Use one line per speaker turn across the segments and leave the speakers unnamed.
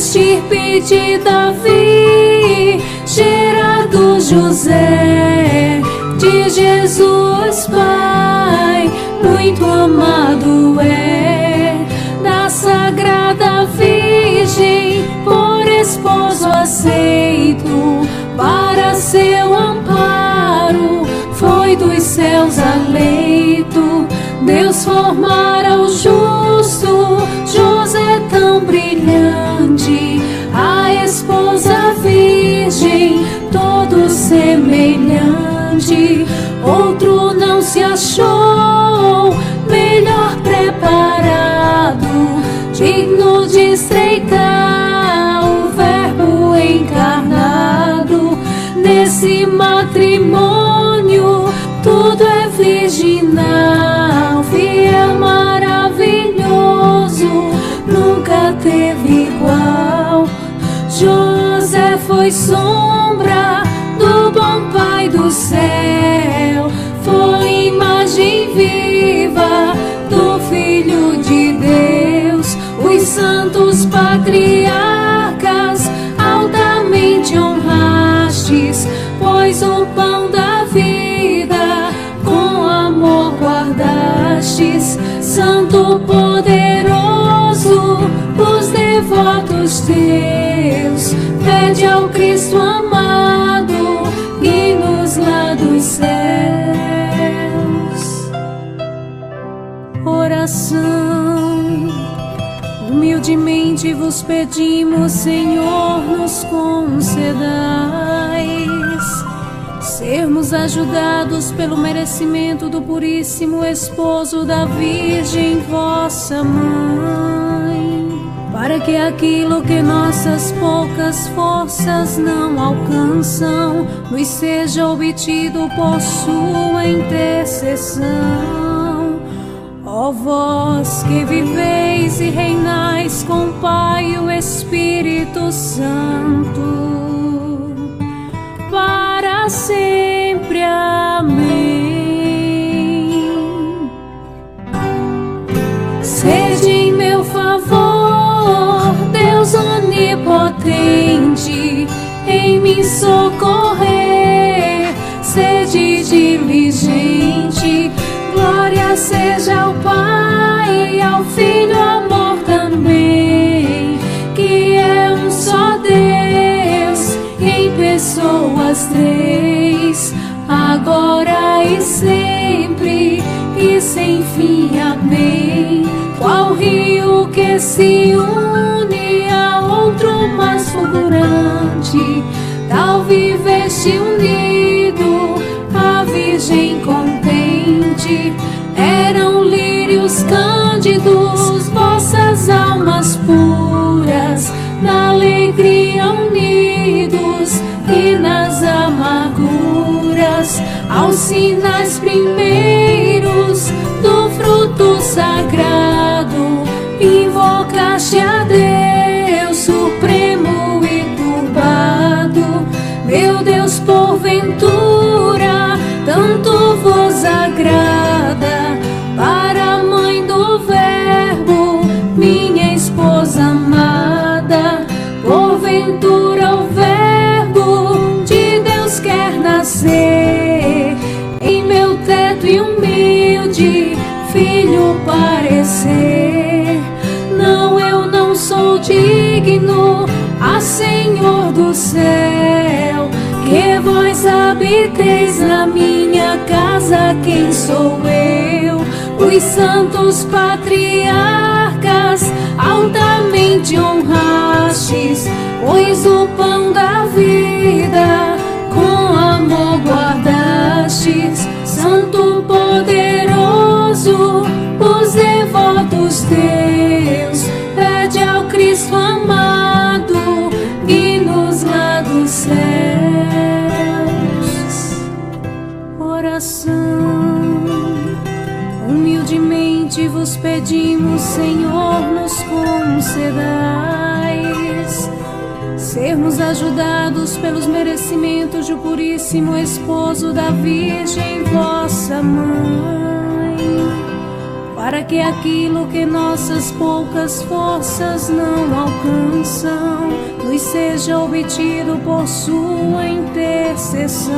estirpe de Davi, gerado José, de Jesus Pai, muito amado é, da Sagrada Virgem, por esposo aceito, para seu amparo, foi dos céus aleito, Deus formara o justo, José tão brilhante, outro não se achou, melhor preparado, digno de estreitar o Verbo encarnado, nesse matrimônio, tudo é virginal, fiel, maravilhoso, nunca teve igual. José foi sombra do bom Pai do céu, santos patriarcas altamente honrastes, pois o pão da vida com amor guardastes, Santo poderoso, os devotos teus, pede ao Cristo amado, guie-nos lá dos céus. Oração. Humildemente vos pedimos, Senhor, nos concedais sermos ajudados pelo merecimento do Puríssimo Esposo da Virgem, vossa Mãe, para que aquilo que nossas poucas forças não alcançam, nos seja obtido por sua intercessão. Vós que viveis e reinais com o Pai e o Espírito Santo, para sempre. Amém. Sede em meu favor, Deus onipotente, em me socorrer. Sede diligente, glória seja ao Pai e ao Filho, amor também, que é um só Deus, em pessoas três, agora e sempre, e sem fim. Amém. Qual rio que se une a outro mais fulgurante, tal viveste unido, a Virgem eram lírios cândidos, vossas almas puras, na alegria unidos e nas amarguras, aos sinais primeiros do fruto sagrado, filho parecer. Não, eu não sou digno, a Senhor do céu. Que vós habiteis na minha casa, quem sou eu? Os santos patriarcas altamente honrastes, pois o pão da vida com amor guardastes, santo poder dos teus. Pede ao Cristo amado, guie-nos lá dos céus. Oração. Humildemente vos pedimos, Senhor, nos concedais sermos ajudados pelos merecimentos do Puríssimo Esposo da Virgem, vossa Mãe, para que aquilo que nossas poucas forças não alcançam, nos seja obtido por sua intercessão.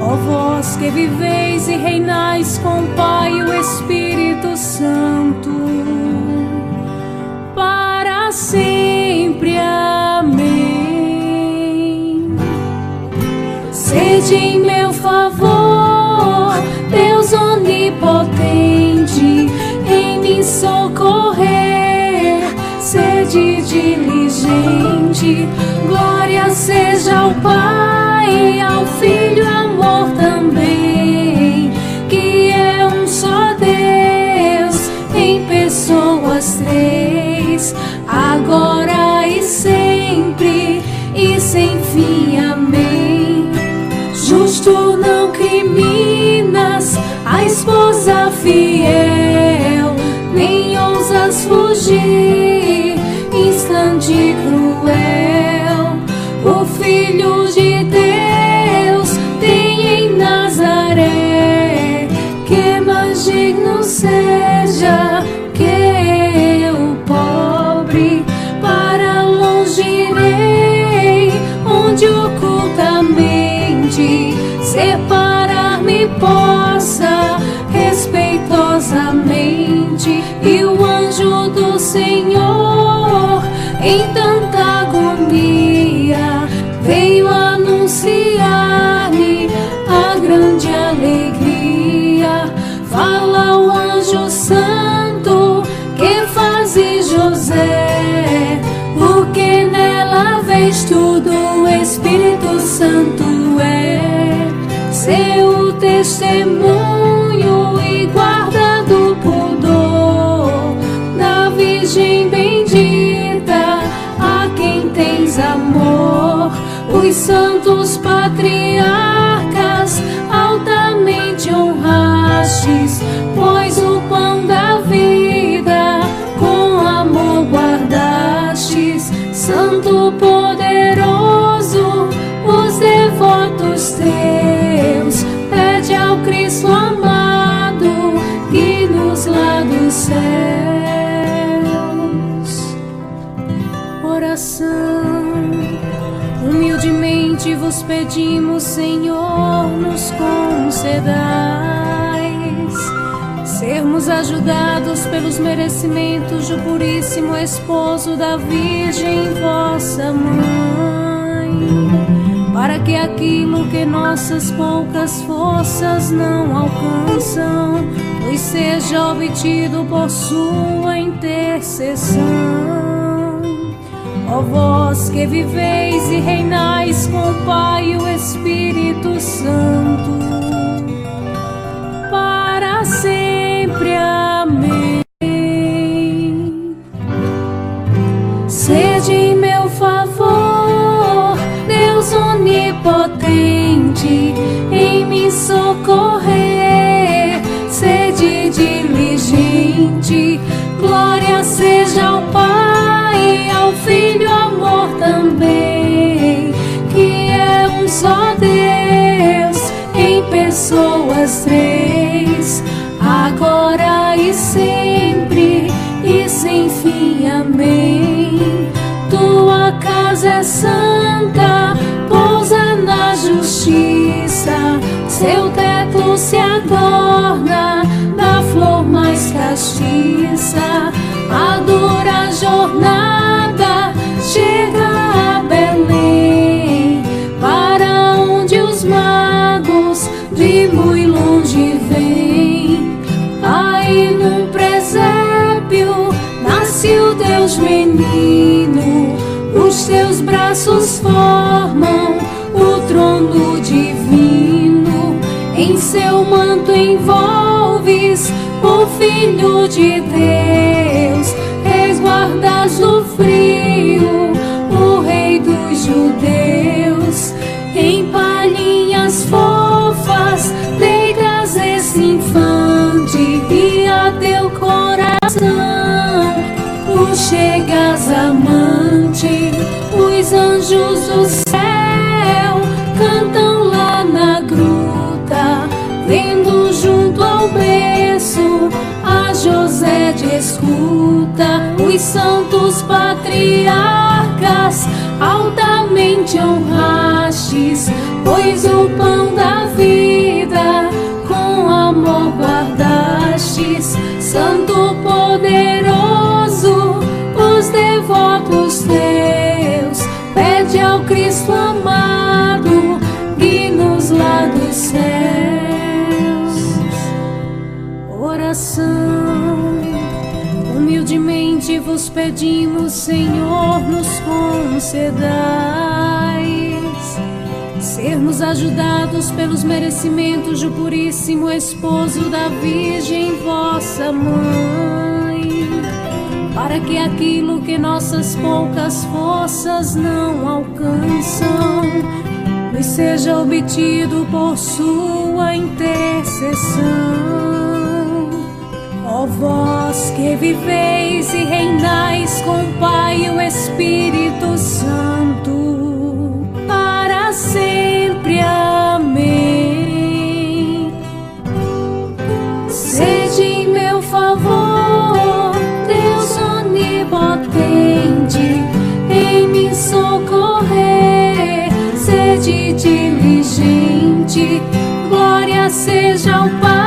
Ó vós que viveis e reinais com o Pai e o Espírito Santo, para sempre. Amém. Sede em meu favor, onipotente, em me socorrer. Sede diligente, glória seja ao Pai, ao Filho, amor também, que é um só Deus, em pessoas três, agora e sempre, e sem fim. Amém. Justo não criminas, a esposa fiel, nem ousas fugir, em tanta agonia, veio anunciar-me a grande alegria. Fala o anjo santo que faze José, porque nela vês tudo, o Espírito Santo é seu testemunho Santo poderoso, os devotos teus, pede ao Cristo amado, guie-nos lá dos céus. Oração. Humildemente vos pedimos, Senhor, nos concedais sermos ajudados pelos merecimentos do Puríssimo Esposo da Virgem, vossa Mãe, para que aquilo que nossas poucas forças não alcançam, nos seja obtido por sua intercessão. Ó vós que viveis e reinais com o Pai e o Espírito Santo, também, que é um só Deus, em pessoas três, agora e sempre, e sem fim. Amém. Tua casa é santa, pousa na justiça, seu teto se adorna da flor mais castiça. A dura jornada Deus menino, os teus braços formam o trono divino. Em seu manto envolves o Filho de Deus, resguardas do anjos do céu cantam lá na gruta, vendo junto ao berço a José de escuta, os santos patriarcas altamente honrastes, pois o pão da vida com amor guardastes, Santo poderoso, pedimos, Senhor, nos concedais sermos ajudados pelos merecimentos do Puríssimo Esposo da Virgem, vossa Mãe, para que aquilo que nossas poucas forças não alcançam, nos seja obtido por sua intercessão. Ó vós que viveis e reinais com o Pai e o Espírito Santo, para sempre. Amém. Sede em meu favor, Deus onipotente, em me socorrer. Sede diligente, glória seja ao Pai,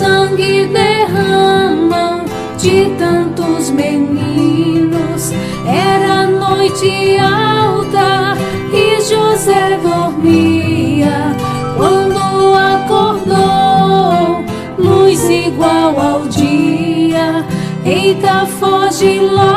sangue derramam de tantos meninos. Era noite alta e José dormia. Quando acordou, luz igual ao dia. Eita, foge logo,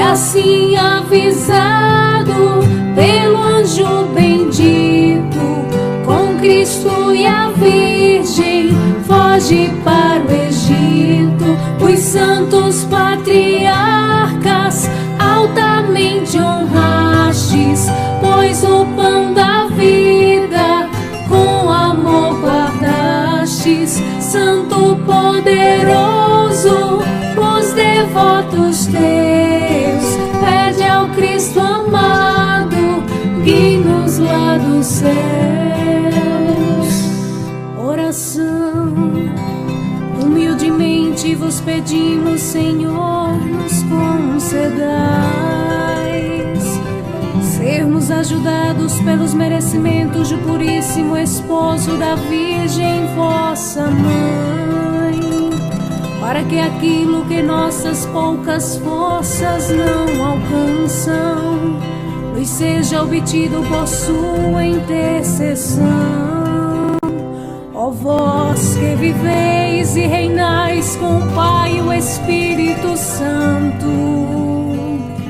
E assim avisado pelo anjo bendito, com Cristo e a Virgem, foge para o Egito. Os santos patriarcas altamente honrastes, pois o pão da vida com amor guardastes, Santo poderoso, os devotos teus, Humildemente vos pedimos, Senhor, nos concedais sermos ajudados pelos merecimentos do Puríssimo Esposo da Virgem, vossa Mãe, para que aquilo que nossas poucas forças não alcançam, nos seja obtido por sua intercessão. Vós que viveis e reinais com o Pai e o Espírito Santo,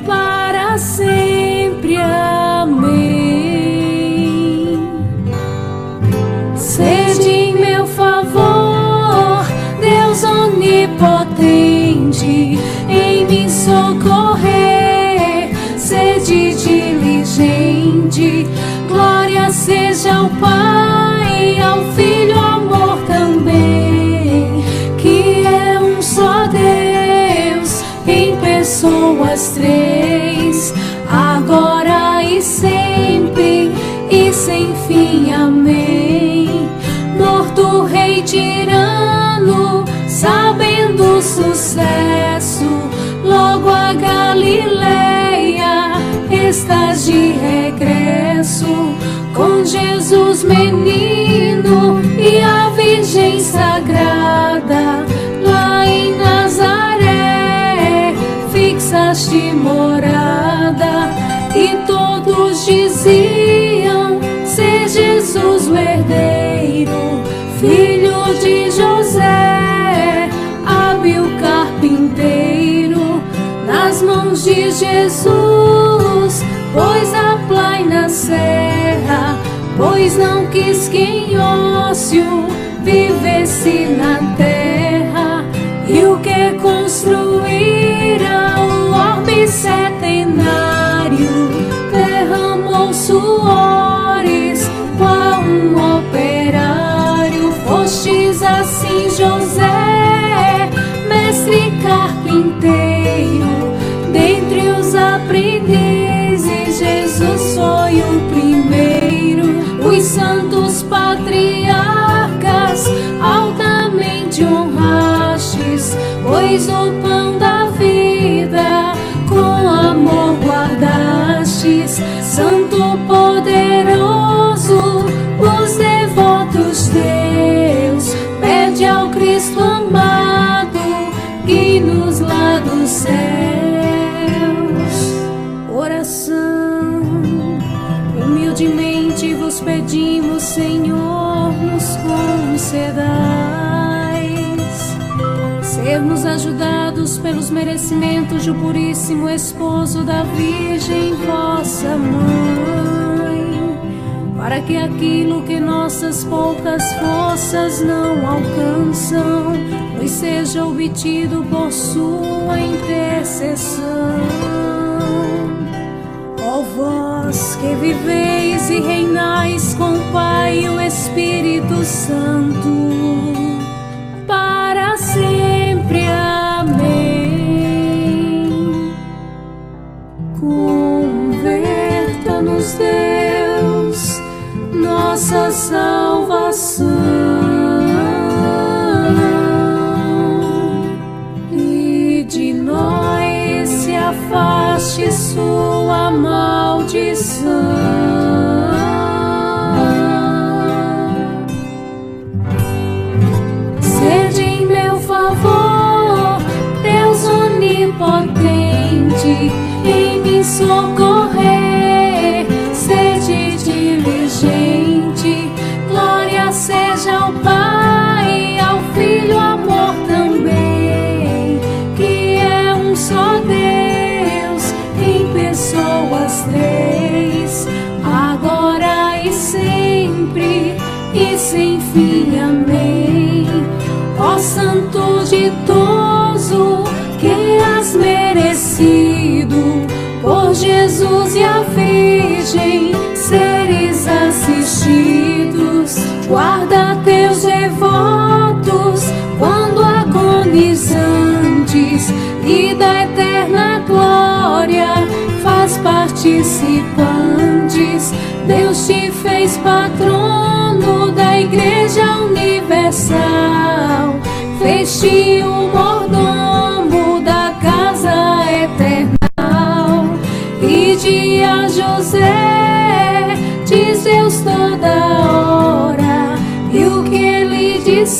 para sempre. Amém. Tirano, sabendo o sucesso, logo a Galileia estás de regresso Jesus pois a plaina serra, pois não quis que em ócio vivesse na terra, e o que construíra o pão da vida. Com amor guardastes, Santo poderoso, os devotos teus, pede ao Cristo amado, guie-nos lá dos céus. Oração, humildemente vos pedimos, Senhor, nos concedais sermos ajudados pelos merecimentos do Puríssimo Esposo da Virgem, vossa mãe, para que aquilo que nossas poucas forças não alcançam, nos seja obtido por sua intercessão. Ó vós que viveis e reinais com o Pai e o Espírito Santo, Virgem seres assistidos. Guarda teus devotos quando agonizantes e da eterna glória faz participantes. Deus te fez patrono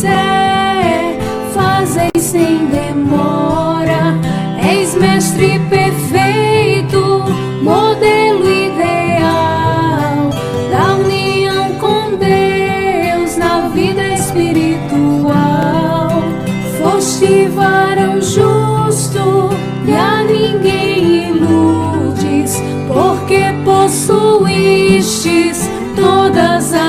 disser, fazei sem demora. És mestre perfeito, modelo ideal da união com Deus na vida espiritual. Foste varão justo e a ninguém iludes, porque possuístes todas as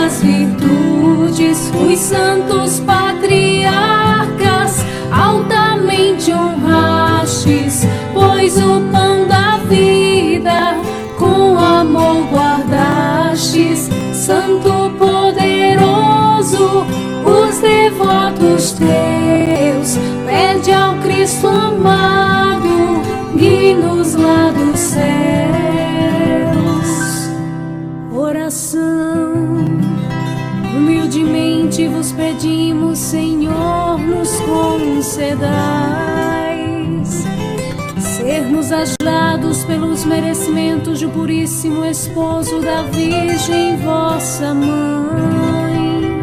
o pão da vida com amor guardastes, Santo poderoso, os devotos teus, pede ao Cristo amado, guie-nos lá dos céus. Oração, humildemente vos pedimos, Senhor, nos concedais sermos ajudados pelos merecimentos do Puríssimo Esposo da Virgem, vossa Mãe,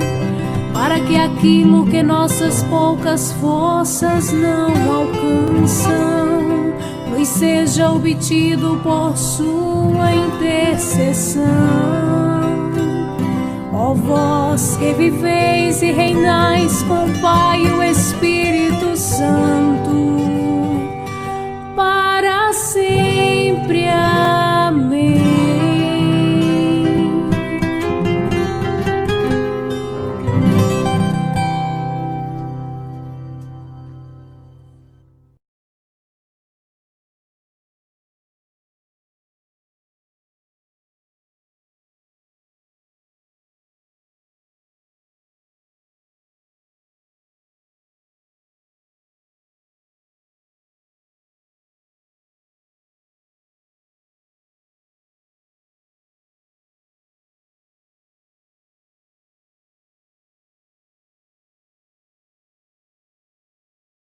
para que aquilo que nossas poucas forças não alcançam, nos seja obtido por Sua intercessão. Ó vós que viveis e reinais com o Pai e o Espírito Santo,